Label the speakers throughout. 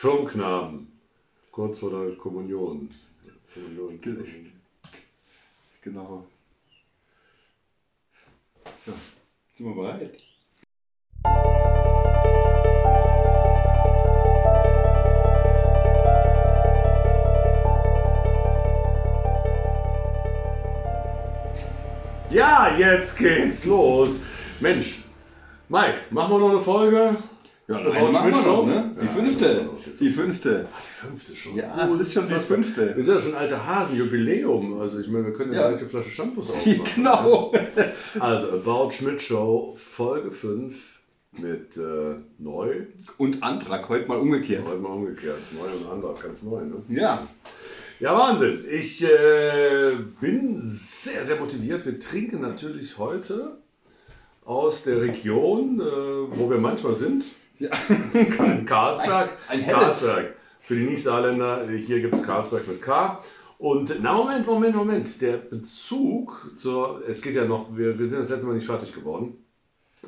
Speaker 1: Firmenknaben, kurz vor der Kommunion. Kommunion.
Speaker 2: Genau. So, sind wir bereit?
Speaker 1: Ja, jetzt geht's los. Mensch, Mike, machen wir noch eine Folge?
Speaker 2: Ja,
Speaker 1: eine
Speaker 2: machen wir noch, ne? Die
Speaker 1: Ja,
Speaker 2: fünfte. Die fünfte.
Speaker 1: Die fünfte schon.
Speaker 2: Ja, es ist schon die fünfte.
Speaker 1: Wir sind ja schon alte Hasen, Jubiläum. Also ich meine, wir können ja, eine Flasche Shampoos aufmachen.
Speaker 2: Genau.
Speaker 1: Also About Schmidt Show, Folge 5 mit äh, neu.
Speaker 2: Und Antrag heute mal umgekehrt.
Speaker 1: Heute mal umgekehrt. Neu und Antrag, ganz neu, ne?
Speaker 2: Ja.
Speaker 1: Ja, Wahnsinn. Ich äh, bin sehr, sehr motiviert. Wir trinken natürlich heute aus der Region, äh, wo wir manchmal sind.
Speaker 2: Ja.
Speaker 1: In Karlsberg.
Speaker 2: Ein- ein.
Speaker 1: Karlsberg. Für die Nicht-Saarländer, äh, hier gibt es Karlsberg mit K. Und na Moment, Moment, Moment. Der Bezug zur, es geht ja noch, wir, wir sind das letzte Mal nicht fertig geworden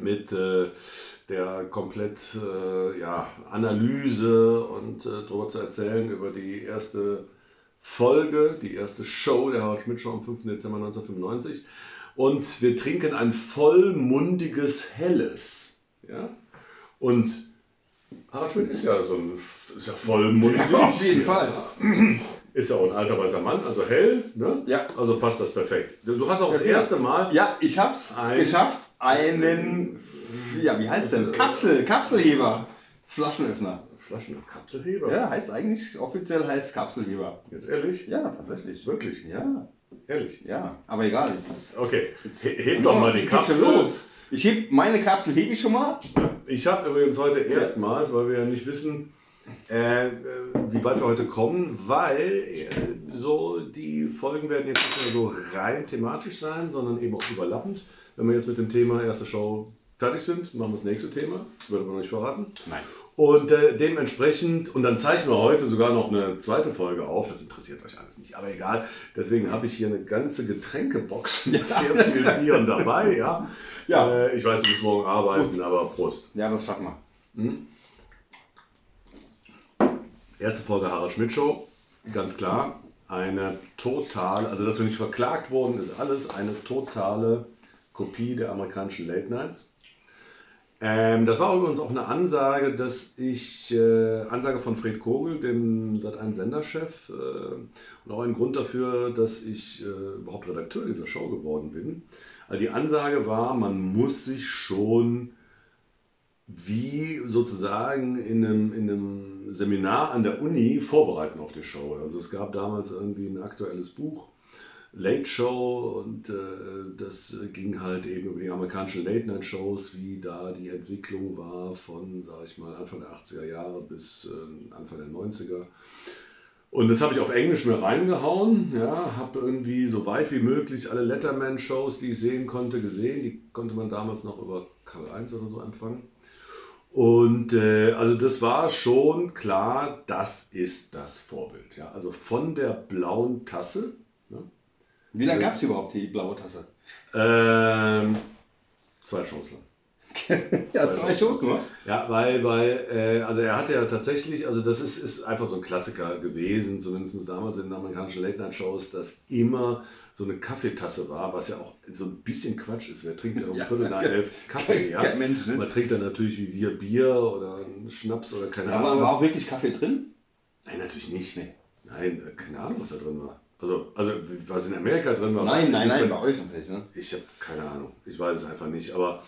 Speaker 1: mit äh, der komplett äh, ja, Analyse und äh, darüber zu erzählen über die erste Folge, die erste Show der Harald Schmidt Show am 5. Dezember 1995. Und wir trinken ein vollmundiges Helles. Ja? Und Harald Schmidt ist ja so ein ist ja vollmundig.
Speaker 2: Auf jeden Fall.
Speaker 1: Ist ja auch ein alter weißer Mann, also hell. Ne?
Speaker 2: Ja.
Speaker 1: Also passt das perfekt. Du hast auch das
Speaker 2: Ja,
Speaker 1: erste Mal
Speaker 2: Ja, ich hab's
Speaker 1: Ein-
Speaker 2: geschafft, einen, ja, wie heißt denn? Kapsel, Kapselheber. Flaschenöffner.
Speaker 1: Flaschenkapselheber.
Speaker 2: Ja, heißt eigentlich, offiziell heißt Kapselheber.
Speaker 1: Jetzt ehrlich?
Speaker 2: Ja, tatsächlich.
Speaker 1: Wirklich?
Speaker 2: Ja,
Speaker 1: Ehrlich?
Speaker 2: ja, aber egal.
Speaker 1: Okay, He- heb doch mal die Kapsel.
Speaker 2: los. Ich heb meine Kapsel hebe ich schon mal.
Speaker 1: Ich habe übrigens heute erstmals, weil wir ja nicht wissen, äh, äh, wie weit wir heute kommen, weil äh, so die Folgen werden jetzt nicht mehr so rein thematisch sein, sondern eben auch überlappend. Wenn wir jetzt mit dem Thema erste Show fertig sind, machen wir das nächste Thema. Würde man nicht verraten.
Speaker 2: Nein.
Speaker 1: Und äh, dementsprechend, und dann zeichnen wir heute sogar noch eine zweite Folge auf, das interessiert euch alles nicht, aber egal. Deswegen habe ich hier eine ganze Getränkebox mit sehr viel Bieren dabei. Ja.
Speaker 2: Ja.
Speaker 1: Äh, ich weiß, du musst morgen arbeiten, aber Prost.
Speaker 2: Ja, das schaffen wir.
Speaker 1: Erste Folge Harald Schmidt Show, ganz klar. Eine totale, also dass wir nicht verklagt wurden, ist alles eine totale Kopie der amerikanischen Late Nights. Ähm, das war übrigens auch eine Ansage, dass ich, äh, Ansage von Fred Kogel, dem seit einem Senderchef, äh, und auch ein Grund dafür, dass ich äh, überhaupt Redakteur dieser Show geworden bin. Also die Ansage war, man muss sich schon wie sozusagen in einem, in einem Seminar an der Uni vorbereiten auf die Show. Also es gab damals irgendwie ein aktuelles Buch, Late Show, und äh, das ging halt eben über die amerikanischen Late Night Shows, wie da die Entwicklung war von, sag ich mal, Anfang der 80er Jahre bis äh, Anfang der 90er. Und das habe ich auf Englisch mir reingehauen, ja, habe irgendwie so weit wie möglich alle Letterman-Shows, die ich sehen konnte, gesehen. Die konnte man damals noch über Kanal 1 oder so empfangen. Und äh, also das war schon klar, das ist das Vorbild. Ja? Also von der blauen Tasse. Ne?
Speaker 2: Wie lange gab es überhaupt die blaue Tasse?
Speaker 1: Ähm, zwei Chancen.
Speaker 2: Ja, zwei Shows nur.
Speaker 1: Ja, weil, weil äh, also er hatte ja tatsächlich, also das ist, ist einfach so ein Klassiker gewesen, zumindest damals in den amerikanischen Late-Night-Shows, dass immer so eine Kaffeetasse war, was ja auch so ein bisschen Quatsch ist. Wer trinkt ja um
Speaker 2: Ja,
Speaker 1: Viertel nach elf Kaffee? Ja?
Speaker 2: Mensch, ne?
Speaker 1: Man trinkt dann natürlich wie wir Bier oder Schnaps oder keine
Speaker 2: Da
Speaker 1: Ahnung.
Speaker 2: war,
Speaker 1: was.
Speaker 2: war auch wirklich Kaffee drin?
Speaker 1: Nein, natürlich nicht. Nein, äh, keine Ahnung, was da drin war. Also, also was in Amerika drin war.
Speaker 2: Nein, nein, nein, bei euch natürlich. Ne?
Speaker 1: Ich habe keine Ahnung. Ich weiß es einfach nicht. Aber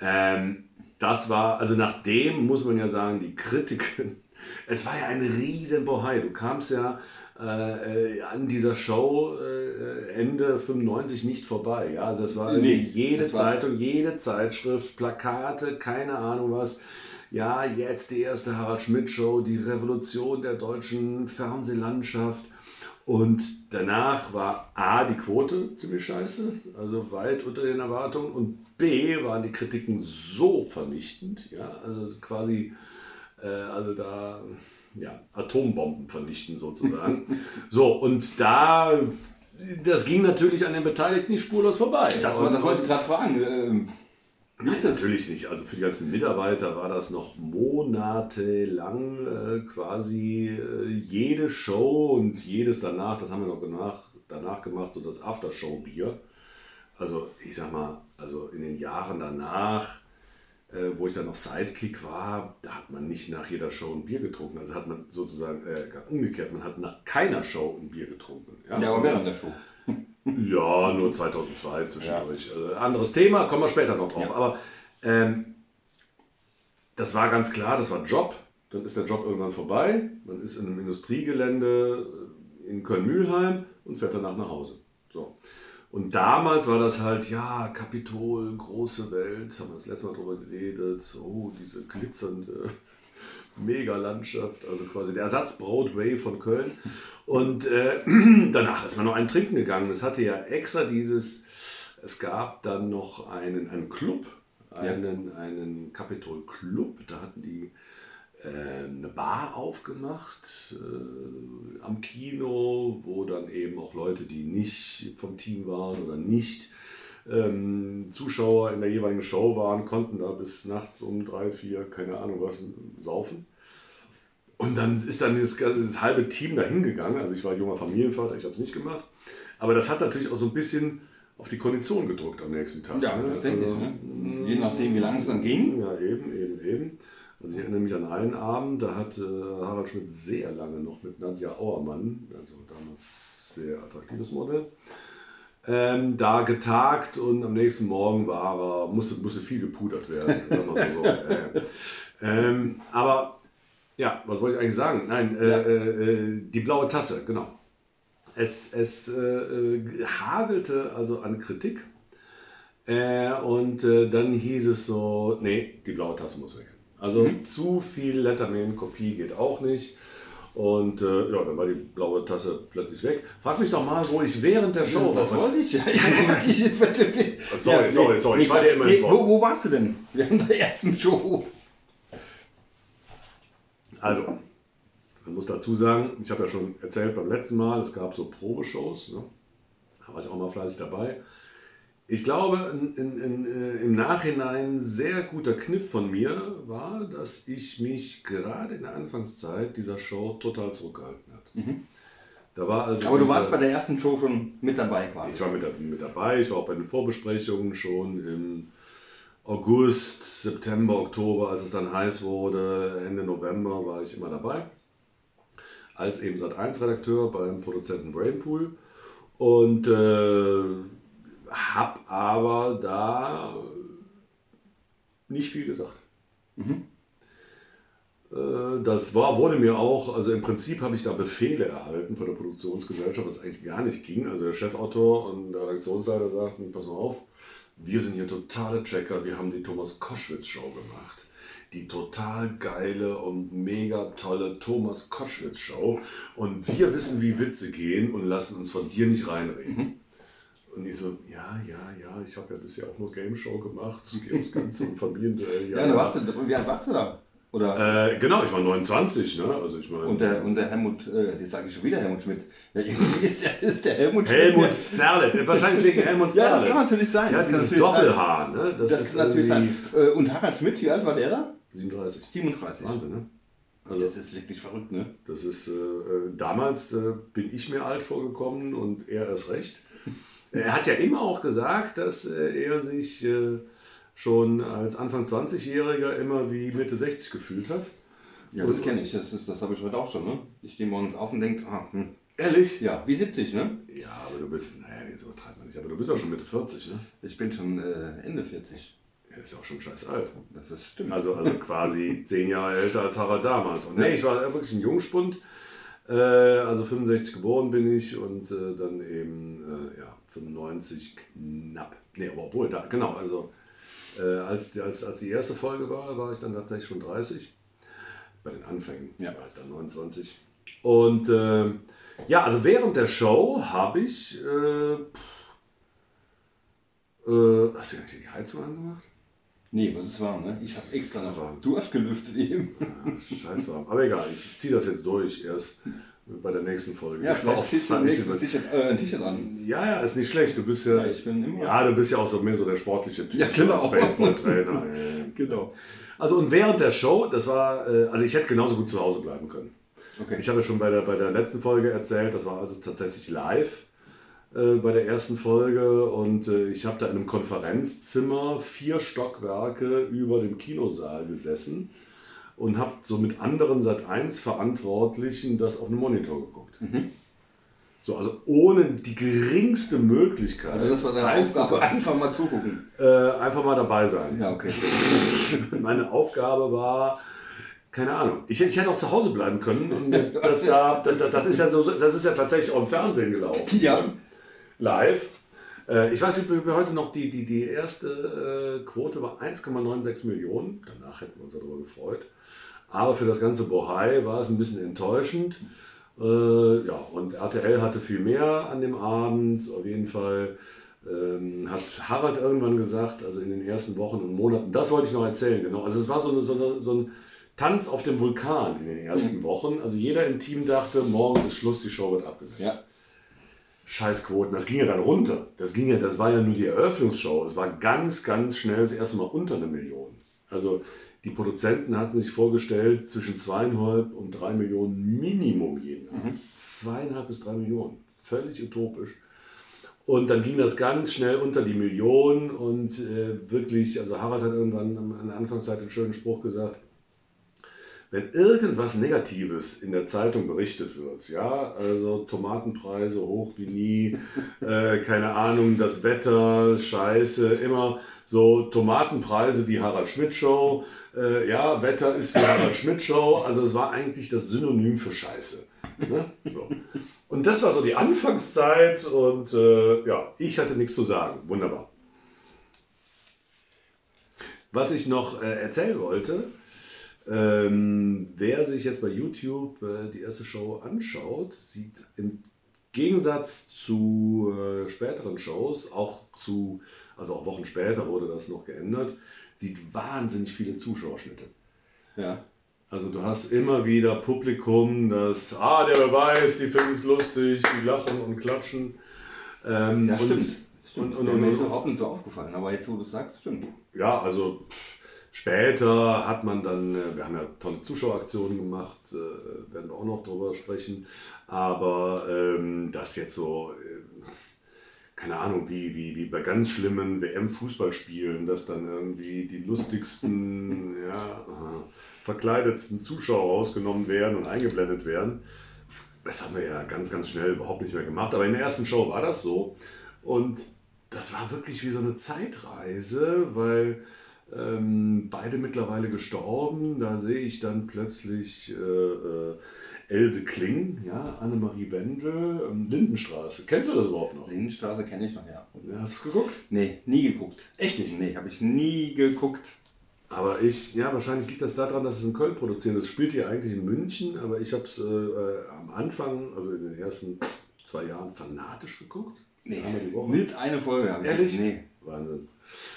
Speaker 1: ähm, das war, also nach dem muss man ja sagen, die Kritiken. Es war ja ein riesen Bohai. Du kamst ja äh, an dieser Show äh, Ende 95 nicht vorbei. Ja? Also das war
Speaker 2: Nee,
Speaker 1: jede
Speaker 2: das war-
Speaker 1: Zeitung, jede Zeitschrift, Plakate, keine Ahnung was. Ja, jetzt die erste Harald Schmidt Show, die Revolution der deutschen Fernsehlandschaft. Und danach war A, die Quote ziemlich scheiße, also weit unter den Erwartungen. Und B, waren die Kritiken so vernichtend, ja, also quasi, äh, also da, ja, Atombomben vernichten sozusagen. so, und da, das ging natürlich an den Beteiligten nicht spurlos vorbei.
Speaker 2: Das, das wollte ich gerade fragen.
Speaker 1: Nein, natürlich nicht. Also für die ganzen Mitarbeiter war das noch monatelang äh, quasi äh, jede Show und jedes danach, das haben wir noch danach, danach gemacht, so das Aftershow-Bier. Also ich sag mal, also in den Jahren danach, äh, wo ich dann noch Sidekick war, da hat man nicht nach jeder Show ein Bier getrunken. Also hat man sozusagen äh, umgekehrt, man hat nach keiner Show ein Bier getrunken.
Speaker 2: Ja, ja aber während der Show.
Speaker 1: Ja, nur 2002 zwischendurch. Ja. Also anderes Thema, kommen wir später noch drauf. Ja. Aber ähm, das war ganz klar, das war Job. Dann ist der Job irgendwann vorbei. Man ist in einem Industriegelände äh, in Köln-Mühlheim und fährt danach nach Hause. So. Und damals war das halt, ja, Kapitol, große Welt, haben wir das letzte Mal drüber geredet, oh, diese glitzernde Mega-Landschaft, also quasi der Ersatz Broadway von Köln. Und äh, danach ist man noch ein Trinken gegangen. Es hatte ja extra dieses, es gab dann noch einen, einen Club, einen, ja. einen Capitol Club, da hatten die äh, eine Bar aufgemacht äh, am Kino, wo dann eben auch Leute, die nicht vom Team waren oder nicht ähm, Zuschauer in der jeweiligen Show waren, konnten da bis nachts um drei, vier, keine Ahnung was, saufen. Und dann ist dann das, das halbe Team da hingegangen. Also ich war junger Familienvater, ich habe es nicht gemacht. Aber das hat natürlich auch so ein bisschen auf die Kondition gedruckt am nächsten Tag.
Speaker 2: Ja, ne? das denke also, ich. Ne? Je nachdem, wie lange es dann ging.
Speaker 1: Ja, eben, eben, eben. Also ich erinnere mich an einen Abend, da hat äh, Harald Schmidt sehr lange noch mit Nadja Auermann, also damals sehr attraktives Modell, ähm, da getagt und am nächsten Morgen war er, musste, musste viel gepudert werden. so, äh, ähm, aber ja, was wollte ich eigentlich sagen? Nein, äh, ja. Äh, äh, die blaue Tasse, genau. Es, es äh, hagelte also an Kritik und dann hieß es so, nee, die blaue Tasse muss weg. Also mhm. zu viel Letterman-Kopie geht auch nicht. Und äh, ja, dann war die blaue Tasse plötzlich weg. Frag mich doch mal, wo ich während der Show
Speaker 2: war. Das wollte ich ja.
Speaker 1: sorry, sorry, sorry. Ich war dir immer
Speaker 2: nee, wo, wo warst du denn während der ersten Show?
Speaker 1: Also, man muss dazu sagen, ich habe ja schon erzählt beim letzten Mal, es gab so Probeshows. Ne? Da war ich auch mal fleißig dabei. Ich glaube, in, in, in, äh, im Nachhinein sehr guter Kniff von mir war, dass ich mich gerade in der Anfangszeit dieser Show total zurückgehalten habe. Mhm.
Speaker 2: Da war also Aber du warst bei der ersten Show schon mit dabei
Speaker 1: quasi. Ich war mit, mit dabei, ich war auch bei den Vorbesprechungen schon im August, September, Oktober, als es dann heiß wurde, Ende November war ich immer dabei. Als eben Sat1-Redakteur beim Produzenten Brainpool. Und äh, habe aber da nicht viel gesagt. Mhm. Äh, das war, wurde mir auch, also im Prinzip habe ich da Befehle erhalten von der Produktionsgesellschaft, was eigentlich gar nicht ging. Also der Chefautor und der Redaktionsleiter sagten, pass mal auf, wir sind hier totale Checker, wir haben die Thomas Koschwitz Show gemacht. Die total geile und mega tolle Thomas Koschwitz Show. Und wir wissen, wie Witze gehen und lassen uns von dir nicht reinreden. Mhm. Und ich so, ja, ja, ja, ich habe ja bisher auch nur Game Show gemacht, Ganze und Familienduell.
Speaker 2: Ja, ja, warst du, wie alt warst du da?
Speaker 1: Oder? Äh, genau, ich war 29, ne? Also ich mein,
Speaker 2: und, der, und der Helmut, äh, jetzt sage ich schon wieder Helmut Schmidt. Ja, irgendwie ist der, ist der Helmut
Speaker 1: Schmidt. Helmut Zerlett, wahrscheinlich wegen Helmut Zerlett.
Speaker 2: Ja, das kann natürlich sein.
Speaker 1: Ja,
Speaker 2: das
Speaker 1: dieses Doppelhaar, ne?
Speaker 2: Das, das ist kann natürlich sein. Äh, und Harald Schmidt, wie alt war der da?
Speaker 1: 37.
Speaker 2: 37.
Speaker 1: Wahnsinn, ne?
Speaker 2: Also, das ist wirklich verrückt, ne?
Speaker 1: Das ist, äh, äh, damals äh, bin ich mir alt vorgekommen und er erst recht. Er hat ja immer auch gesagt, dass äh, er sich äh, schon als Anfang 20-Jähriger immer wie Mitte 60 gefühlt hat.
Speaker 2: Ja, das kenne ich. Das, das habe ich heute auch schon. Ne? Ich stehe morgens auf und denke, ah, hm.
Speaker 1: Ehrlich?
Speaker 2: Ja, wie 70, ne?
Speaker 1: Ja, aber du bist, naja, jetzt übertreibt man nicht, aber du bist auch schon Mitte 40, ne?
Speaker 2: Ich bin schon äh, Ende 40.
Speaker 1: Er ist ja auch schon scheiß alt.
Speaker 2: Das ist stimmt.
Speaker 1: Also, also quasi zehn Jahre älter als Harald damals. Und nee, ich war wirklich ein Jungspund. Äh, also 65 geboren bin ich und äh, dann eben, äh, ja, 95 knapp. Nee, aber obwohl, da, genau, also äh, als, als, als die erste Folge war, war ich dann tatsächlich schon 30. Bei den Anfängen ja. war ich dann 29. Und äh, ja, also während der Show habe ich. Äh, äh, hast du eigentlich die Heizung angemacht?
Speaker 2: Nee, was ist warm, ne? Ich habe extra noch warm. Du hast gelüftet eben.
Speaker 1: Ja, scheiß warm. Aber egal, ich, ich ziehe das jetzt durch. Erst bei der nächsten Folge.
Speaker 2: Ja,
Speaker 1: Ich
Speaker 2: vielleicht ziehst du nächstes T-Shirt, äh, ein T-Shirt an.
Speaker 1: Ja, ja, ist nicht schlecht. Du bist ja,
Speaker 2: Ja, ich bin immer-
Speaker 1: ja, du bist ja auch so mehr so der sportliche Typ
Speaker 2: Ja, genau.
Speaker 1: Baseballtrainer.
Speaker 2: Genau.
Speaker 1: Also und während der Show, das war, äh, also ich hätte genauso gut zu Hause bleiben können.
Speaker 2: Okay.
Speaker 1: Ich habe ja schon bei der, bei der letzten Folge erzählt, das war also tatsächlich live äh, bei der ersten Folge und äh, ich habe da in einem Konferenzzimmer vier Stockwerke über dem Kinosaal gesessen und habe so mit anderen Sat1 Verantwortlichen das auf einem Monitor geguckt. So, also ohne die geringste Möglichkeit.
Speaker 2: Also das war deine. Aufgabe, einfach mal zugucken.
Speaker 1: Äh, einfach mal dabei sein.
Speaker 2: Ja, okay.
Speaker 1: Meine Aufgabe war, keine Ahnung, ich, ich hätte auch zu Hause bleiben können. Das, ja, das, das, ist ja so, das ist ja tatsächlich auch im Fernsehen gelaufen.
Speaker 2: Ja.
Speaker 1: Live. Äh, Ich weiß nicht, wie wir heute noch die, die, die erste äh, Quote war 1,96 Millionen. Danach hätten wir uns darüber gefreut. Aber für das ganze Bohai war es ein bisschen enttäuschend. Äh, ja, und RTL hatte viel mehr an dem Abend. Auf jeden Fall ähm, hat Harald irgendwann gesagt, also in den ersten Wochen und Monaten, das wollte ich noch erzählen, genau. Also es war so, eine, so, eine, so ein Tanz auf dem Vulkan in den ersten Wochen. Also jeder im Team dachte, morgen ist Schluss, die Show wird abgesetzt.
Speaker 2: Ja.
Speaker 1: Scheißquoten, das ging ja dann runter. Das ging ja, das war ja nur die Eröffnungsshow. Es war ganz, ganz schnell das erste Mal unter eine Million. Also die Produzenten hatten sich vorgestellt, zwischen zweieinhalb und drei Millionen Minimum jeden Abend. Zweieinhalb bis drei Millionen. Völlig utopisch. Und dann ging das ganz schnell unter die Million und äh, wirklich, also Harald hat irgendwann an der Anfangszeit einen schönen Spruch gesagt, wenn irgendwas Negatives in der Zeitung berichtet wird, ja, also Tomatenpreise hoch wie nie, äh, keine Ahnung, das Wetter, Scheiße, immer so Tomatenpreise wie Harald Schmidt Show, äh, ja, Wetter ist wie Harald Schmidt Show, also es war eigentlich das Synonym für Scheiße. Ne? So. Und das war so die Anfangszeit und äh, ja, ich hatte nichts zu sagen. Wunderbar. Was ich noch äh, erzählen wollte, ähm, wer sich jetzt bei YouTube äh, die erste Show anschaut, sieht im Gegensatz zu äh, späteren Shows, auch zu, also auch Wochen später wurde das noch geändert, sieht wahnsinnig viele Zuschauerschnitte.
Speaker 2: Ja.
Speaker 1: Also du hast immer wieder Publikum, das, ah, der Beweis, die finden es lustig, die lachen und klatschen. Ähm,
Speaker 2: Ja,
Speaker 1: und,
Speaker 2: stimmt. stimmt.
Speaker 1: Und, und, und,
Speaker 2: mir jetzt überhaupt nicht so aufgefallen, aber jetzt, wo du es sagst, stimmt.
Speaker 1: ja, also pff, später hat man dann, äh, wir haben ja tolle Zuschaueraktionen gemacht, äh, werden wir auch noch drüber sprechen, aber ähm, das jetzt so, äh, keine Ahnung, wie, wie, wie bei ganz schlimmen WM-Fußballspielen, dass dann irgendwie die lustigsten, ja, verkleidetsten Zuschauer rausgenommen werden und eingeblendet werden. Das haben wir ja ganz, ganz schnell überhaupt nicht mehr gemacht. Aber in der ersten Show war das so. Und das war wirklich wie so eine Zeitreise, weil ähm, beide mittlerweile gestorben. Da sehe ich dann plötzlich äh, äh, Else Kling, ja, Annemarie Wendel, ähm, Lindenstraße. Kennst du das überhaupt noch?
Speaker 2: Lindenstraße kenne ich noch, ja.
Speaker 1: Hast du es geguckt?
Speaker 2: Nee, nie geguckt.
Speaker 1: Echt nicht?
Speaker 2: Nee, habe ich nie geguckt.
Speaker 1: Aber ich, ja, wahrscheinlich liegt das daran, dass es in Köln produzieren. Das spielt hier eigentlich in München, aber ich habe es äh, äh, am Anfang, also in den ersten zwei Jahren, fanatisch geguckt. Woche.
Speaker 2: Nicht eine Folge habe ich.
Speaker 1: Ehrlich?
Speaker 2: Nee.
Speaker 1: Wahnsinn.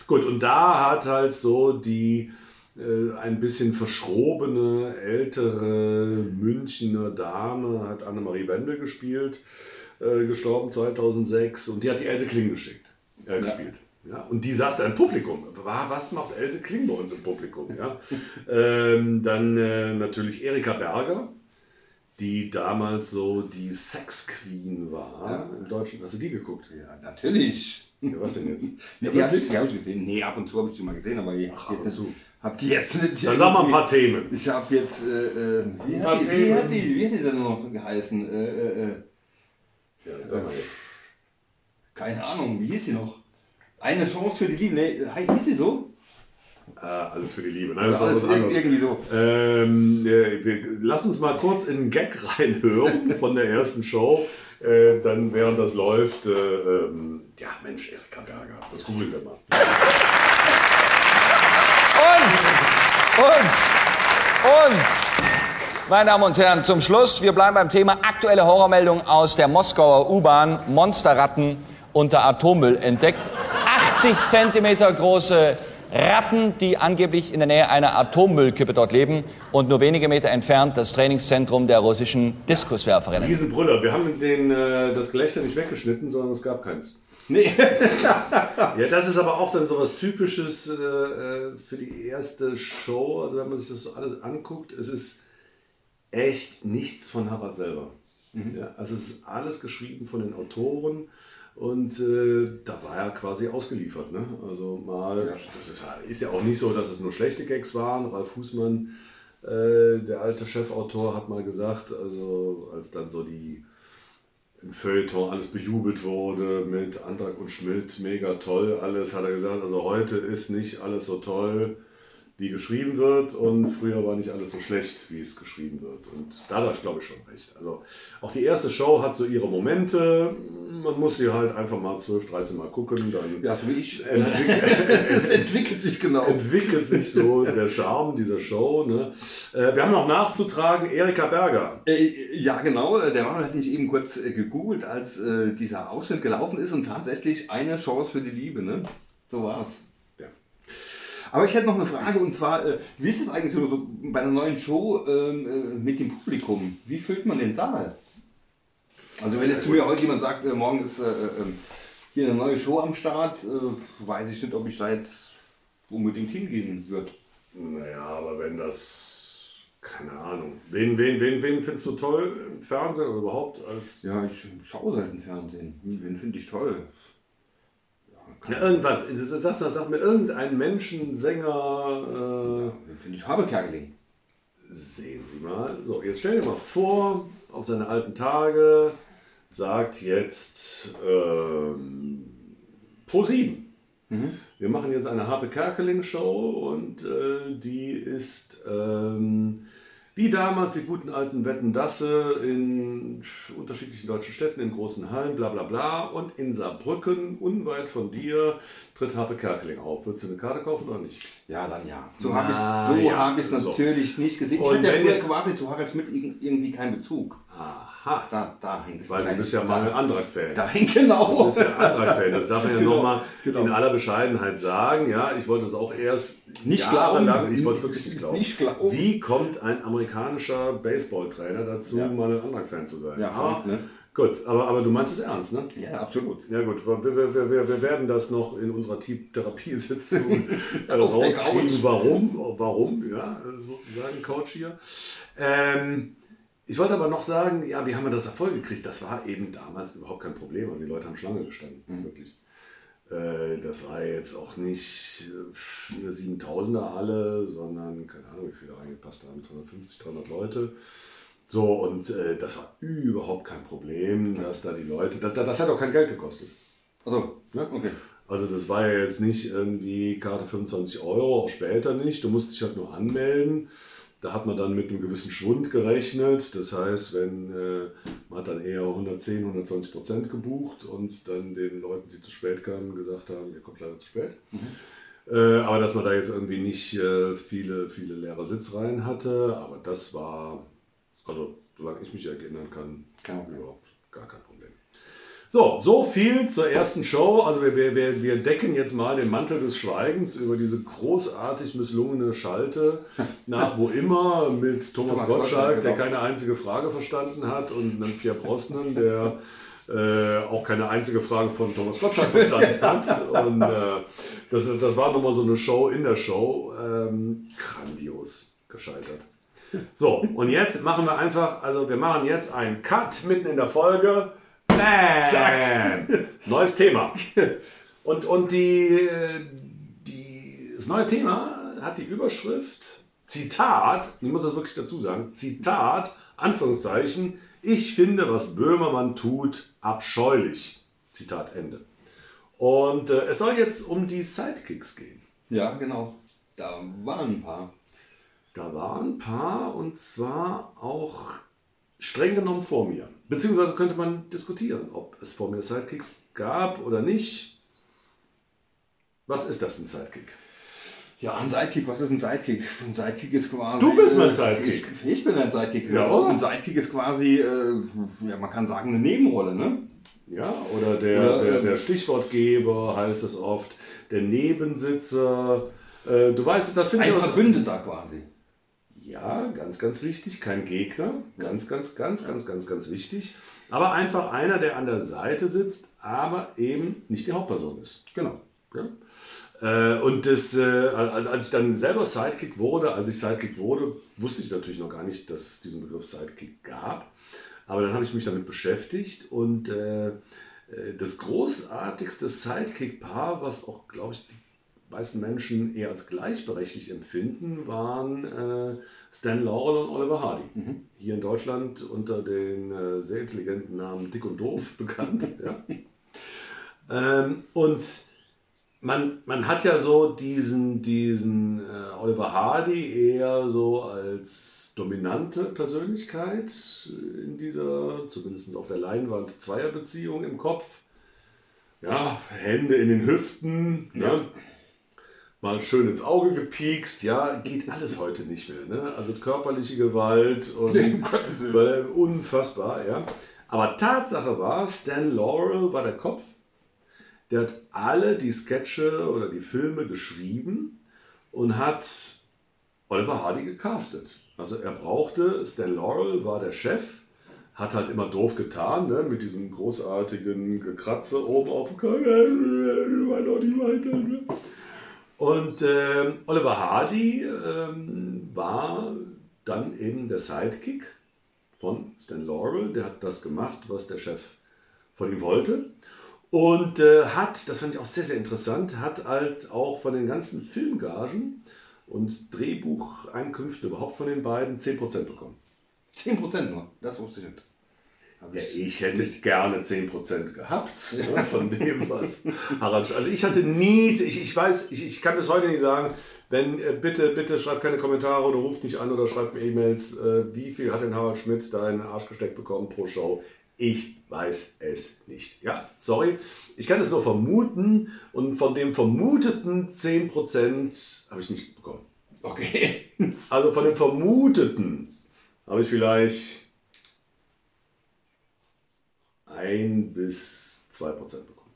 Speaker 1: Gut, und da hat halt so die äh, ein bisschen verschrobene, ältere Münchner Dame, hat Annemarie Wendel gespielt, äh, gestorben 2006, und die hat die Else Kling geschickt, äh, gespielt. Ja, und die saß da im Publikum. Wa- Was macht Else Kling bei uns im Publikum? Ja? ähm, dann äh, natürlich Erika Berger, die damals so die Sex Queen war
Speaker 2: Ja.
Speaker 1: im Deutschen. Hast du die geguckt?
Speaker 2: Ja, natürlich.
Speaker 1: Ja, was denn jetzt? Ja,
Speaker 2: die habe ich, hab ich gesehen. Nee, ab und zu habe ich die mal gesehen, aber ich
Speaker 1: Ach,
Speaker 2: hab
Speaker 1: ab
Speaker 2: die
Speaker 1: und
Speaker 2: jetzt, hab nicht.
Speaker 1: Dann sag mal ein paar Themen.
Speaker 2: Ich habe jetzt, äh, äh, wie,
Speaker 1: Ein
Speaker 2: hat die, wie, hat die, wie hat die denn noch geheißen? Äh, äh, äh,
Speaker 1: Ja, sag mal jetzt.
Speaker 2: keine Ahnung, wie hieß sie noch? Eine Chance für die Liebe. Nee, hieß sie so?
Speaker 1: Ah, alles für die Liebe. Nein, das war
Speaker 2: Alles ir-
Speaker 1: anderes.
Speaker 2: irgendwie so.
Speaker 1: Ähm, äh, wir, lass uns mal kurz in einen Gag reinhören von der ersten Show. Äh, dann, während das läuft, äh, ähm, ja, Mensch, Erika Berger, das googeln wir mal.
Speaker 3: Und, und, und, meine Damen und Herren, zum Schluss, wir bleiben beim Thema aktuelle Horrormeldung aus der Moskauer U-Bahn. Monsterratten unter Atommüll entdeckt. 80 Zentimeter große Ratten, die angeblich in der Nähe einer Atommüllkippe dort leben und nur wenige Meter entfernt das Trainingszentrum der russischen Diskuswerferinnen.
Speaker 1: Riesenbrüller. Wir haben den, äh, das Gelächter nicht weggeschnitten, sondern es gab keins.
Speaker 2: Nee.
Speaker 1: Ja, das ist aber auch dann so was Typisches äh, äh, für die erste Show. Also wenn man sich das so alles anguckt, es ist echt nichts von Harald selber. Ja, also es ist alles geschrieben von den Autoren und äh, da war er quasi ausgeliefert. Ne? Also mal, das ist, ja- ist ja auch nicht so, dass es nur schlechte Gags waren. Ralf Fußmann, äh, der alte Chefautor, hat mal gesagt, also als dann so die im Feuilleton alles bejubelt wurde mit Antrag und Schmidt, mega toll, alles hat er gesagt. Also heute ist nicht alles so toll, wie geschrieben wird und früher war nicht alles so schlecht, wie es geschrieben wird. Und da hat er, glaube ich, schon recht. Also auch die erste Show hat so ihre Momente. Man muss sie halt einfach mal 12, 13 Mal gucken, dann
Speaker 2: Ja, so wie ich.
Speaker 1: entwickelt,
Speaker 2: Es entwickelt sich genau.
Speaker 1: entwickelt sich so der Charme dieser Show. Ne? Äh, wir haben noch nachzutragen, Erika Berger.
Speaker 2: Äh, ja, genau. Der Manuel hat mich eben kurz äh, gegoogelt, als dieser Ausschnitt gelaufen ist und tatsächlich eine Chance für die Liebe. Ne? So war's. Aber ich hätte noch eine Frage und zwar, äh, wie ist es eigentlich so, so bei einer neuen Show ähm, äh, mit dem Publikum? Wie füllt man den Saal? Also wenn jetzt zu mir heute jemand sagt, äh, morgen ist äh, äh, hier eine neue Show am Start, äh, weiß ich nicht, ob ich da jetzt unbedingt hingehen würde.
Speaker 1: Naja, aber wenn das, keine Ahnung. Wen, wen, wen, wen findest du toll im Fernsehen oder überhaupt als.
Speaker 2: Ja, ich schaue selten Fernsehen. Den finde ich toll.
Speaker 1: Ja, irgendwas. Sag, sag, sag mir irgendeinen Menschen, Sänger.
Speaker 2: Den finde ich Habekerkeling.
Speaker 1: Äh, sehen Sie mal. So, jetzt stell dir mal vor, auf seine alten Tage sagt jetzt ähm, Pro7. Wir machen jetzt eine Harpe Kerkeling Show und äh, die ist ähm, wie damals die guten alten Wettendasse in unterschiedlichen deutschen Städten, in großen Hallen, bla bla bla. Und in Saarbrücken, unweit von dir, tritt Harpe Kerkeling auf. Würdest du eine Karte kaufen oder nicht?
Speaker 2: Ja, dann ja. So habe ich es so
Speaker 1: ja,
Speaker 2: hab ich's
Speaker 1: so.
Speaker 2: natürlich nicht gesehen.
Speaker 1: Und
Speaker 2: ich hatte ja
Speaker 1: wenn
Speaker 2: früher
Speaker 1: jetzt-
Speaker 2: gewartet, zu Harald Schmidt irg- irgendwie keinen Bezug.
Speaker 1: Aha.
Speaker 2: Da, da hängt
Speaker 1: Weil du bist ja mal ein Antrag-Fan.
Speaker 2: Da hängt genau.
Speaker 1: Du bist ja Antrag-Fan. Das darf man ja
Speaker 2: Genau,
Speaker 1: nochmal
Speaker 2: genau.
Speaker 1: in aller Bescheidenheit sagen. Ja, ich wollte es auch erst
Speaker 2: Nicht glauben.
Speaker 1: ich wollte wirklich nicht glauben.
Speaker 2: Nicht glauben.
Speaker 1: Wie kommt ein amerikanischer Baseballtrainer dazu,
Speaker 2: Ja.
Speaker 1: mal ein Antrag-Fan zu sein?
Speaker 2: Ja,
Speaker 1: aber,
Speaker 2: verrückt, ne?
Speaker 1: Gut, aber, aber du meinst es ernst, ne?
Speaker 2: Ja, absolut.
Speaker 1: Ja gut, wir, wir, wir, wir, werden das noch in unserer Therapiesitzung äh, rauskriegen, warum, warum, ja, sozusagen Coach hier. Ähm, ich wollte aber noch sagen, ja, wie haben wir das Erfolg gekriegt? Das war eben damals überhaupt kein Problem. Also die Leute haben Schlange gestanden, wirklich. Äh, Das war jetzt auch nicht äh, eine 7000er Halle, sondern keine Ahnung, wie viele reingepasst haben, 250, 300 Leute. So, und äh, das war überhaupt kein Problem, dass da die Leute, das, das hat auch kein Geld gekostet.
Speaker 2: Also,
Speaker 1: Ne?
Speaker 2: okay.
Speaker 1: Also das war ja jetzt nicht irgendwie Karte 25 Euro, auch später nicht. Du musst dich halt nur anmelden. Da hat man dann mit einem gewissen Schwund gerechnet. Das heißt, wenn äh, man hat dann eher 110, 120 Prozent gebucht und dann den Leuten, die zu spät kamen, gesagt haben, ihr kommt leider zu spät. Äh, aber dass man da jetzt irgendwie nicht äh, viele, viele leere Sitzreihen hatte, aber das war, also solange ich mich erinnern kann,
Speaker 2: Problem.
Speaker 1: überhaupt gar kein Problem. So, so viel zur ersten Show. Also wir, wir, wir, decken jetzt mal den Mantel des Schweigens über diese großartig misslungene Schalte nach wo immer mit Thomas,
Speaker 2: Thomas
Speaker 1: Gottschalk, der
Speaker 2: genau.
Speaker 1: keine einzige Frage verstanden hat und einem Pierre Brosnan, der äh, auch keine einzige Frage von Thomas Gottschalk verstanden hat. Und äh, das, das war nochmal so eine Show in der Show. Ähm, grandios gescheitert. So, und jetzt machen wir einfach, also wir machen jetzt einen Cut mitten in der Folge. Bam! Neues Thema. Und, und die, die, das neue Thema hat die Überschrift, Zitat, ich muss das wirklich dazu sagen, Zitat, Anführungszeichen, ich finde, was Böhmermann tut, abscheulich. Zitat Ende. Und äh, es soll jetzt um die Sidekicks gehen.
Speaker 2: Ja, genau. Da waren ein paar.
Speaker 1: Da waren ein paar und zwar auch streng genommen vor mir. Beziehungsweise könnte man diskutieren, ob es vor mir Sidekicks gab oder nicht. Was ist das, ein Sidekick?
Speaker 2: Ja, ein Sidekick, was ist ein Sidekick? Ein Sidekick ist quasi.
Speaker 1: Du bist mein
Speaker 2: äh,
Speaker 1: Sidekick.
Speaker 2: Ich, ich bin ein Sidekick.
Speaker 1: Ja, oder?
Speaker 2: Ein Sidekick ist quasi, äh, ja, man kann sagen, eine Nebenrolle, ne?
Speaker 1: Ja, oder der,
Speaker 2: Oder,
Speaker 1: der,
Speaker 2: ähm,
Speaker 1: der Stichwortgeber heißt es oft, der Nebensitzer, Äh, du weißt, das finde ich
Speaker 2: Ein Verbündeter quasi.
Speaker 1: Ja, ganz, ganz wichtig. Kein Gegner. Ganz, ganz, ganz, ganz, ganz, ganz wichtig. Aber einfach einer, der an der Seite sitzt, aber eben nicht die Hauptperson ist.
Speaker 2: Genau.
Speaker 1: Ja? Äh, und das, äh, als, ich dann selber Sidekick wurde, als ich Sidekick wurde, wusste ich natürlich noch gar nicht, dass es diesen Begriff Sidekick gab. Aber dann habe ich mich damit beschäftigt und äh, das großartigste Sidekick-Paar, was auch, glaube ich, die meisten Menschen eher als gleichberechtigt empfinden, waren äh, Stan Laurel und Oliver Hardy. Hier in Deutschland unter den äh, sehr intelligenten Namen Dick und Doof bekannt. ja. ähm, und man, man hat ja so diesen, diesen äh, Oliver Hardy eher so als dominante Persönlichkeit in dieser, zumindest auf der Leinwand, Zweierbeziehung im Kopf. Ja, Hände in den Hüften, ne? Mal schön ins Auge gepiekst. Ja, geht alles heute nicht mehr. Ne? Also körperliche Gewalt und weil, unfassbar. Ja. Aber Tatsache war, Stan Laurel war der Kopf. Der hat alle die Sketche oder die Filme geschrieben und hat Oliver Hardy gecastet. Also er brauchte, Stan Laurel war der Chef, hat halt immer doof getan, ne, mit diesem großartigen Gekratze oben auf dem Kopf. Und ähm, Oliver Hardy ähm, war dann eben der Sidekick von Stan Laurel. Der hat das gemacht, was der Chef von ihm wollte. Und äh, hat, das fand ich auch sehr, sehr interessant, hat halt auch von den ganzen Filmgagen und Drehbucheinkünften überhaupt von den beiden 10% bekommen.
Speaker 2: 10% nur, das wusste ich nicht.
Speaker 1: Ja, ich hätte gerne 10% gehabt ne, von dem, was Harald Also ich hatte nie, ich, ich weiß, ich, ich kann bis heute nicht sagen, wenn, äh, bitte, bitte schreibt keine Kommentare oder ruft nicht an oder schreibt mir E-Mails, äh, wie viel hat denn Harald Schmidt da in den Arsch gesteckt bekommen pro Show? Ich weiß es nicht. Ja, sorry. Ich kann es nur vermuten und von dem vermuteten 10% habe ich nicht bekommen.
Speaker 2: Okay.
Speaker 1: Also von dem vermuteten habe ich vielleicht ein bis zwei Prozent bekommen.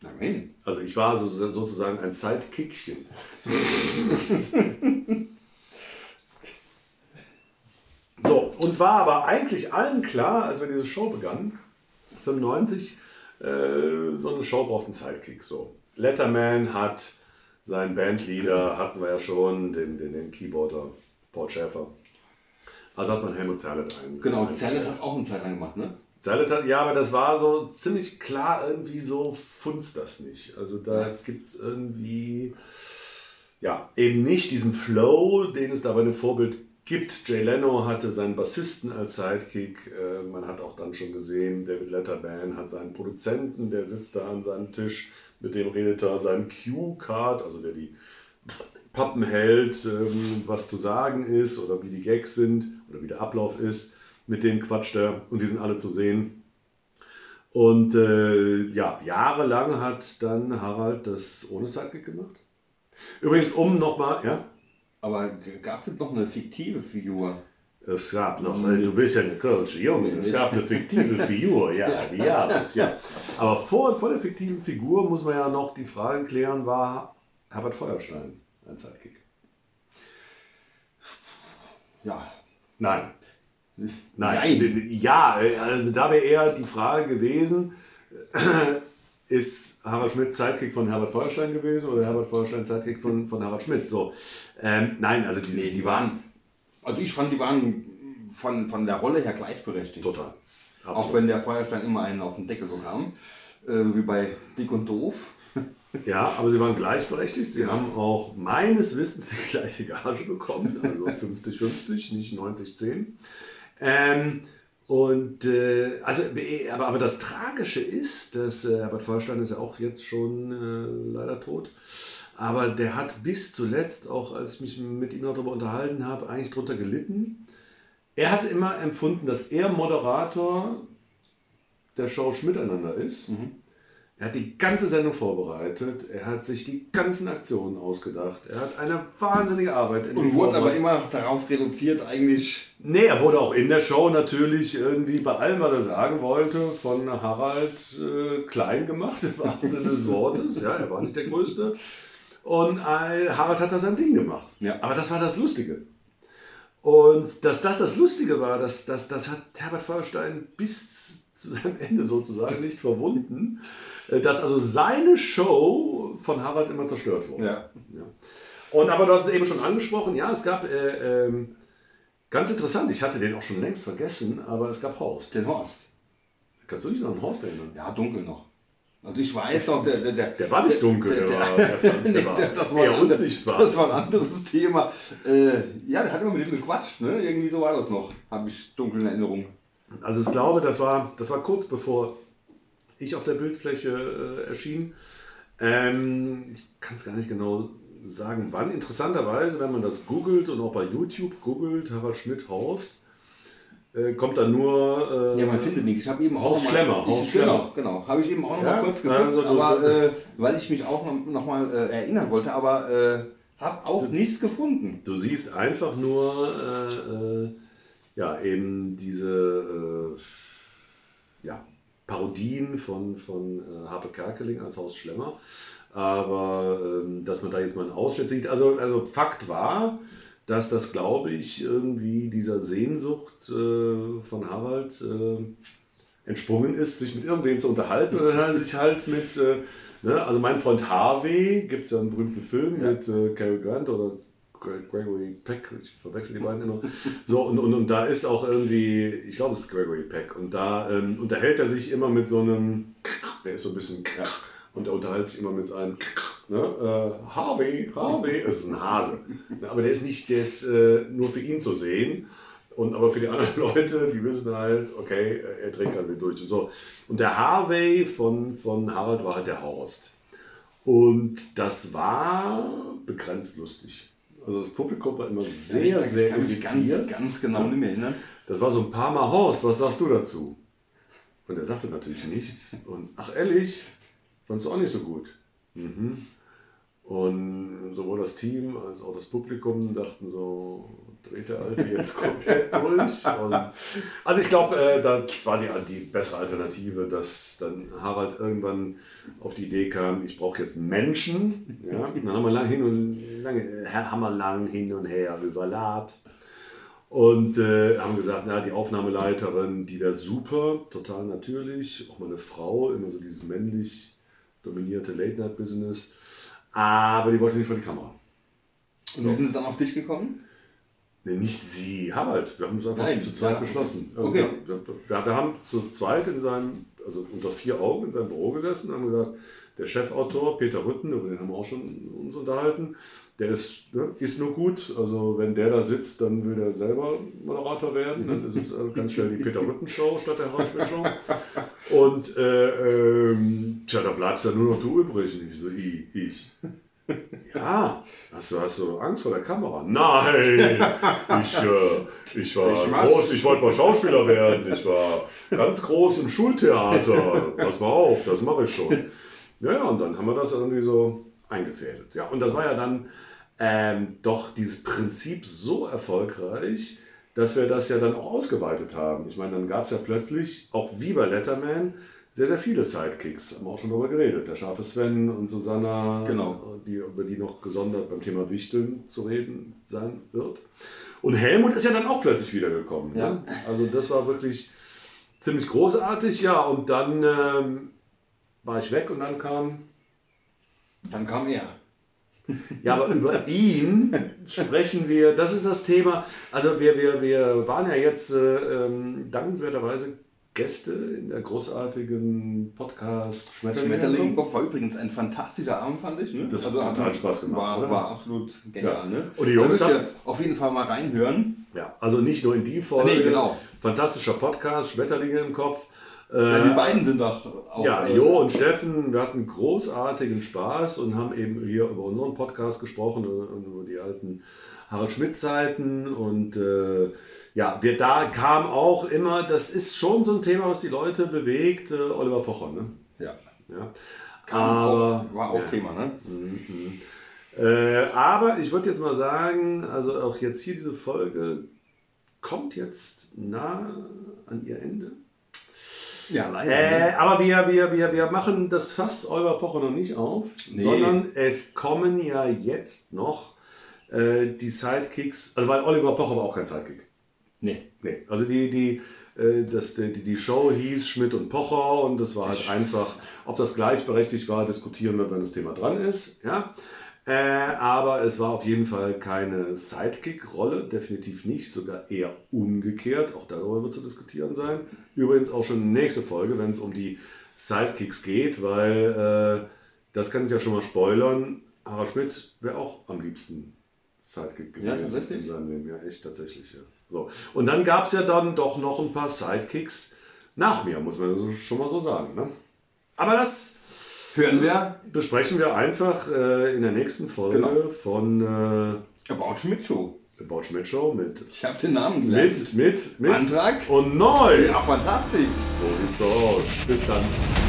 Speaker 2: Nein.
Speaker 1: Also ich war so, sozusagen ein Sidekickchen. so, uns war aber eigentlich allen klar, als wir diese Show begannen, 95, äh, so eine Show braucht einen Sidekick. So. Letterman hat seinen Bandleader, hatten wir ja schon, den, den, den Keyboarder Paul Schäfer. Also hat man Helmut Zerlett ein.
Speaker 2: Genau. Zerlett hat auch eine Zeit lang gemacht, ne?
Speaker 1: Ja, aber das war so ziemlich klar, irgendwie so funzt das nicht. Also da gibt es irgendwie, ja, eben nicht diesen Flow, den es da bei dem Vorbild gibt. Jay Leno hatte seinen Bassisten als Sidekick. Äh, man hat auch dann schon gesehen, David Letterman hat seinen Produzenten, der sitzt da an seinem Tisch, mit dem redet er seinen Cue-Card, also der die Pappen hält, ähm, was zu sagen ist oder wie die Gags sind oder wie der Ablauf ist. Mit dem quatscht er und die sind alle zu sehen. Und äh, ja, jahrelang hat dann Harald das ohne Sidekick gemacht. Übrigens, um nochmal, ja,
Speaker 2: Aber gab es noch eine fiktive Figur?
Speaker 1: es gab noch, äh, du bist ja eine Coach, Junge, es gab eine fiktive Figur, ja, es, ja. Aber vor, vor der fiktiven Figur muss man ja noch die Frage klären, war Herbert Feuerstein ein Sidekick?
Speaker 2: Ja.
Speaker 1: Nein. Nein.
Speaker 2: Nein.
Speaker 1: Ja, also da wäre eher die Frage gewesen, ist Harald Schmidt Sidekick von Herbert Feuerstein gewesen oder Herbert Feuerstein Sidekick von, von Harald Schmidt? So. Ähm, nein, also diese,
Speaker 2: Nee, die waren. Also ich fand, die waren von, von der Rolle her gleichberechtigt.
Speaker 1: total.
Speaker 2: Auch wenn der Feuerstein immer einen auf den Deckel bekam. Äh, so wie bei Dick und Doof.
Speaker 1: Ja, aber sie waren gleichberechtigt. Sie haben auch meines Wissens die gleiche Gage bekommen, also 50-50, nicht 90-10. Ähm, und äh, also, aber, aber das Tragische ist, dass äh, Herbert Feuerstein ist ja auch jetzt schon äh, leider tot. Aber der hat bis zuletzt, auch als ich mich mit ihm darüber unterhalten habe, eigentlich darunter gelitten. Er hat immer empfunden, dass er Moderator der Show Schmiteinander ist. Er hat die ganze Sendung vorbereitet. Er hat sich die ganzen Aktionen ausgedacht. Er hat eine wahnsinnige Arbeit in
Speaker 2: Und wurde aber immer darauf reduziert, eigentlich.
Speaker 1: Nee, er wurde auch in der Show natürlich irgendwie bei allem, was er sagen wollte, von Harald äh, klein gemacht, im wahrsten Sinne des Wortes. Ja, er war nicht der Größte. Und äh, Harald hat da sein Ding gemacht.
Speaker 2: Ja.
Speaker 1: Aber das war das Lustige. Und dass das das Lustige war, das, das, das hat Herbert Feuerstein bis zu seinem Ende sozusagen nicht verwunden, äh, dass also seine Show von Harald immer zerstört wurde.
Speaker 2: Ja.
Speaker 1: Ja. Und aber du hast es eben schon angesprochen, ja, es gab äh, ähm, ganz interessant, ich hatte den auch schon längst vergessen, aber es gab Horst.
Speaker 2: Den Horst.
Speaker 1: Kannst du dich noch an Horst erinnern?
Speaker 2: Ja, dunkel noch. Also ich weiß noch, der, der, der,
Speaker 1: Der war nicht dunkel, der,
Speaker 2: der-
Speaker 1: war, der, der
Speaker 2: Nee,
Speaker 1: war
Speaker 2: das war
Speaker 1: eher unsichtbar.
Speaker 2: Das war ein anderes Thema. Äh, ja, der hat immer mit ihm gequatscht, ne? Irgendwie so war das noch. Habe ich dunkel in Erinnerung.
Speaker 1: Also ich glaube, das war, das war kurz bevor ich auf der Bildfläche äh, erschien. Ähm, ich kann es gar nicht genau sagen, wann. Interessanterweise, wenn man das googelt und auch bei YouTube googelt, Harald Schmidt Horst, äh, kommt dann nur... Äh,
Speaker 2: Ja, man findet nichts. Ich habe eben auch
Speaker 1: Horst
Speaker 2: noch mal-
Speaker 1: Schlemmer,
Speaker 2: Ich,
Speaker 1: Horst
Speaker 2: genau,
Speaker 1: Schlemmer.
Speaker 2: genau. Habe ich eben auch noch
Speaker 1: Ja,
Speaker 2: mal kurz geguckt,
Speaker 1: also du-
Speaker 2: aber
Speaker 1: du-
Speaker 2: äh, weil ich mich auch noch, noch mal äh, erinnern wollte, aber äh, habe auch nichts gefunden.
Speaker 1: Du siehst einfach nur ja, eben diese ja, Parodien von, von Harpe Kerkeling als Haus Schlemmer. Aber ähm, dass man da jetzt mal einen Ausschnitt sieht, also, also Fakt war, dass das, glaube ich, irgendwie dieser Sehnsucht äh, von Harald äh, entsprungen ist, sich mit irgendwem zu unterhalten. Und dann hat er sich halt mit, äh, ne, also mein Freund Harvey, gibt es ja einen berühmten Film
Speaker 2: Ja.
Speaker 1: mit äh, Cary Grant oder Gre- Gregory Peck, ich verwechsel die beiden immer. So, und, und, und da ist auch irgendwie, ich glaube, es ist Gregory Peck. Und da ähm, unterhält er sich immer mit so einem, der ist so ein bisschen, und er unterhält sich immer mit einem, ne, äh, Harvey, Harvey, es ist ein Hase. Aber der ist nicht, der ist äh, nur für ihn zu sehen. Und aber für die anderen Leute, die wissen halt, okay, er trägt halt mit durch und so. Und der Harvey von, von Harald war halt der Horst. Und das war begrenzt lustig. Also das Publikum war immer sehr,
Speaker 2: ich
Speaker 1: sehr
Speaker 2: kann mich ganz,
Speaker 1: irritiert.
Speaker 2: ganz genau nicht mehr erinnern.
Speaker 1: Das war so ein paar Mal Horst, was sagst du dazu? Und er sagte natürlich nichts. Und ach ehrlich, fandst du auch nicht so gut. Mhm. Und sowohl das Team als auch das Publikum dachten so, dreht der Alte jetzt komplett durch. Und also ich glaube, äh, das war die, die bessere Alternative, dass dann Harald irgendwann auf die Idee kam, ich brauche jetzt einen Menschen. Ja? Dann haben wir lang hin und lange, äh, haben wir lang hin und her überladet. Und äh, haben gesagt, na, die Aufnahmeleiterin, die wäre super, total natürlich. Auch mal eine Frau, immer so dieses männlich dominierte Late-Night-Business. Aber die wollte nicht vor die Kamera.
Speaker 2: Und wie sind sie dann auf dich gekommen?
Speaker 1: Nee, nicht sie, Harald. Wir haben es einfach
Speaker 2: Nein,
Speaker 1: zu zweit
Speaker 2: ja,
Speaker 1: beschlossen.
Speaker 2: okay.
Speaker 1: Wir, wir, wir haben zu zweit in seinem, also unter vier Augen in seinem Büro gesessen und haben gesagt, der Chefautor Peter Rütten, über den haben wir auch schon uns unterhalten, der ist, ne, ist nur gut. Also wenn der da sitzt, dann will er selber Moderator werden. Dann ist es also ganz schnell die Peter Rütten Show statt der Harald Show. Und äh, ähm, tja, da bleibst ja nur noch du übrig. Und ich so, ich, ich. Ja, hast du, hast du Angst vor der Kamera? Nein, ich, äh, ich war
Speaker 2: Ich
Speaker 1: groß, ich wollte mal Schauspieler werden. Ich war ganz groß im Schultheater. Pass mal auf, das mache ich schon. Ja, ja, und dann haben wir das irgendwie so eingefädelt. Ja, und das war ja dann ähm, doch dieses Prinzip so erfolgreich, dass wir das ja dann auch ausgeweitet haben. Ich meine, dann gab es ja plötzlich, auch wie bei Letterman, sehr, sehr viele Sidekicks. Haben wir auch schon darüber geredet. Der scharfe Sven und Susanna,
Speaker 2: Genau.
Speaker 1: die, über die noch gesondert beim Thema Wichteln zu reden sein wird. Und Helmut ist ja dann auch plötzlich wiedergekommen. Ne?
Speaker 2: Ja.
Speaker 1: Also das war wirklich ziemlich großartig. Ja, und dann ähm, war ich weg und dann kam
Speaker 2: Dann kam er.
Speaker 1: ja, aber über ihn sprechen wir, das ist das Thema. Also wir, wir, wir waren ja jetzt äh, ähm, dankenswerterweise Gäste in der großartigen Podcast
Speaker 2: Schmetterling Kopf war übrigens ein fantastischer Abend, fand ich. Ne?
Speaker 1: Das hat total Spaß gemacht,
Speaker 2: War,
Speaker 1: oder?
Speaker 2: war absolut genial.
Speaker 1: Ja.
Speaker 2: Ne?
Speaker 1: Und die Jungs
Speaker 2: da
Speaker 1: haben-
Speaker 2: auf jeden Fall mal reinhören.
Speaker 1: Ja, also nicht nur in die Folge.
Speaker 2: Nee, genau.
Speaker 1: Fantastischer Podcast, Schmetterlinge im Kopf.
Speaker 2: Ja,
Speaker 1: Äh,
Speaker 2: die beiden sind doch auch.
Speaker 1: Ja,
Speaker 2: äh,
Speaker 1: Jo und Steffen, wir hatten großartigen Spaß und haben eben hier über unseren Podcast gesprochen äh, und über die alten Harald Schmidt-Zeiten. Und äh, ja, wir, da kam auch immer, das ist schon so ein Thema, was die Leute bewegt, äh, Oliver Pocher. Ne?
Speaker 2: Ja.
Speaker 1: Ja.
Speaker 2: Kam
Speaker 1: Aber-
Speaker 2: auch, war auch
Speaker 1: ja.
Speaker 2: Thema, ne?
Speaker 1: Äh, aber ich würde jetzt mal sagen, also auch jetzt hier diese Folge kommt jetzt nah an ihr Ende.
Speaker 2: Ja, leider.
Speaker 1: Äh, aber wir, wir, wir, wir machen das Fass Oliver Pocher noch nicht auf,
Speaker 2: Nee.
Speaker 1: sondern es kommen ja jetzt noch äh, die Sidekicks. Also, weil Oliver Pocher war auch kein Sidekick.
Speaker 2: Nee.
Speaker 1: Nee, also die, die, äh, das, die, die Show hieß Schmidt und Pocher und das war halt einfach, ob das gleichberechtigt war, diskutieren wir, wenn das Thema dran ist. Ja? Äh, aber es war auf jeden Fall keine Sidekick-Rolle, definitiv nicht, sogar eher umgekehrt. Auch darüber wird zu diskutieren sein. Übrigens auch schon nächste Folge, wenn es um die Sidekicks geht, weil äh, das kann ich ja schon mal spoilern. Harald Schmidt wäre auch am liebsten Sidekick gewesen.
Speaker 2: Ja, tatsächlich?
Speaker 1: in seinem Leben. Ja, echt tatsächlich. Ja. So. Und dann gab es ja dann doch noch ein paar Sidekicks nach mir, muss man schon mal so sagen. Ne? Aber das
Speaker 2: Hören wir
Speaker 1: besprechen wir einfach äh, in der nächsten Folge
Speaker 2: Genau.
Speaker 1: von äh,
Speaker 2: About Schmidt Show.
Speaker 1: About Schmidt Show mit,
Speaker 2: Ich habe den Namen gelernt.
Speaker 1: mit, mit, mit
Speaker 2: Antrag?
Speaker 1: und neu.
Speaker 2: Ja, fantastisch.
Speaker 1: So sieht's so aus. Bis dann.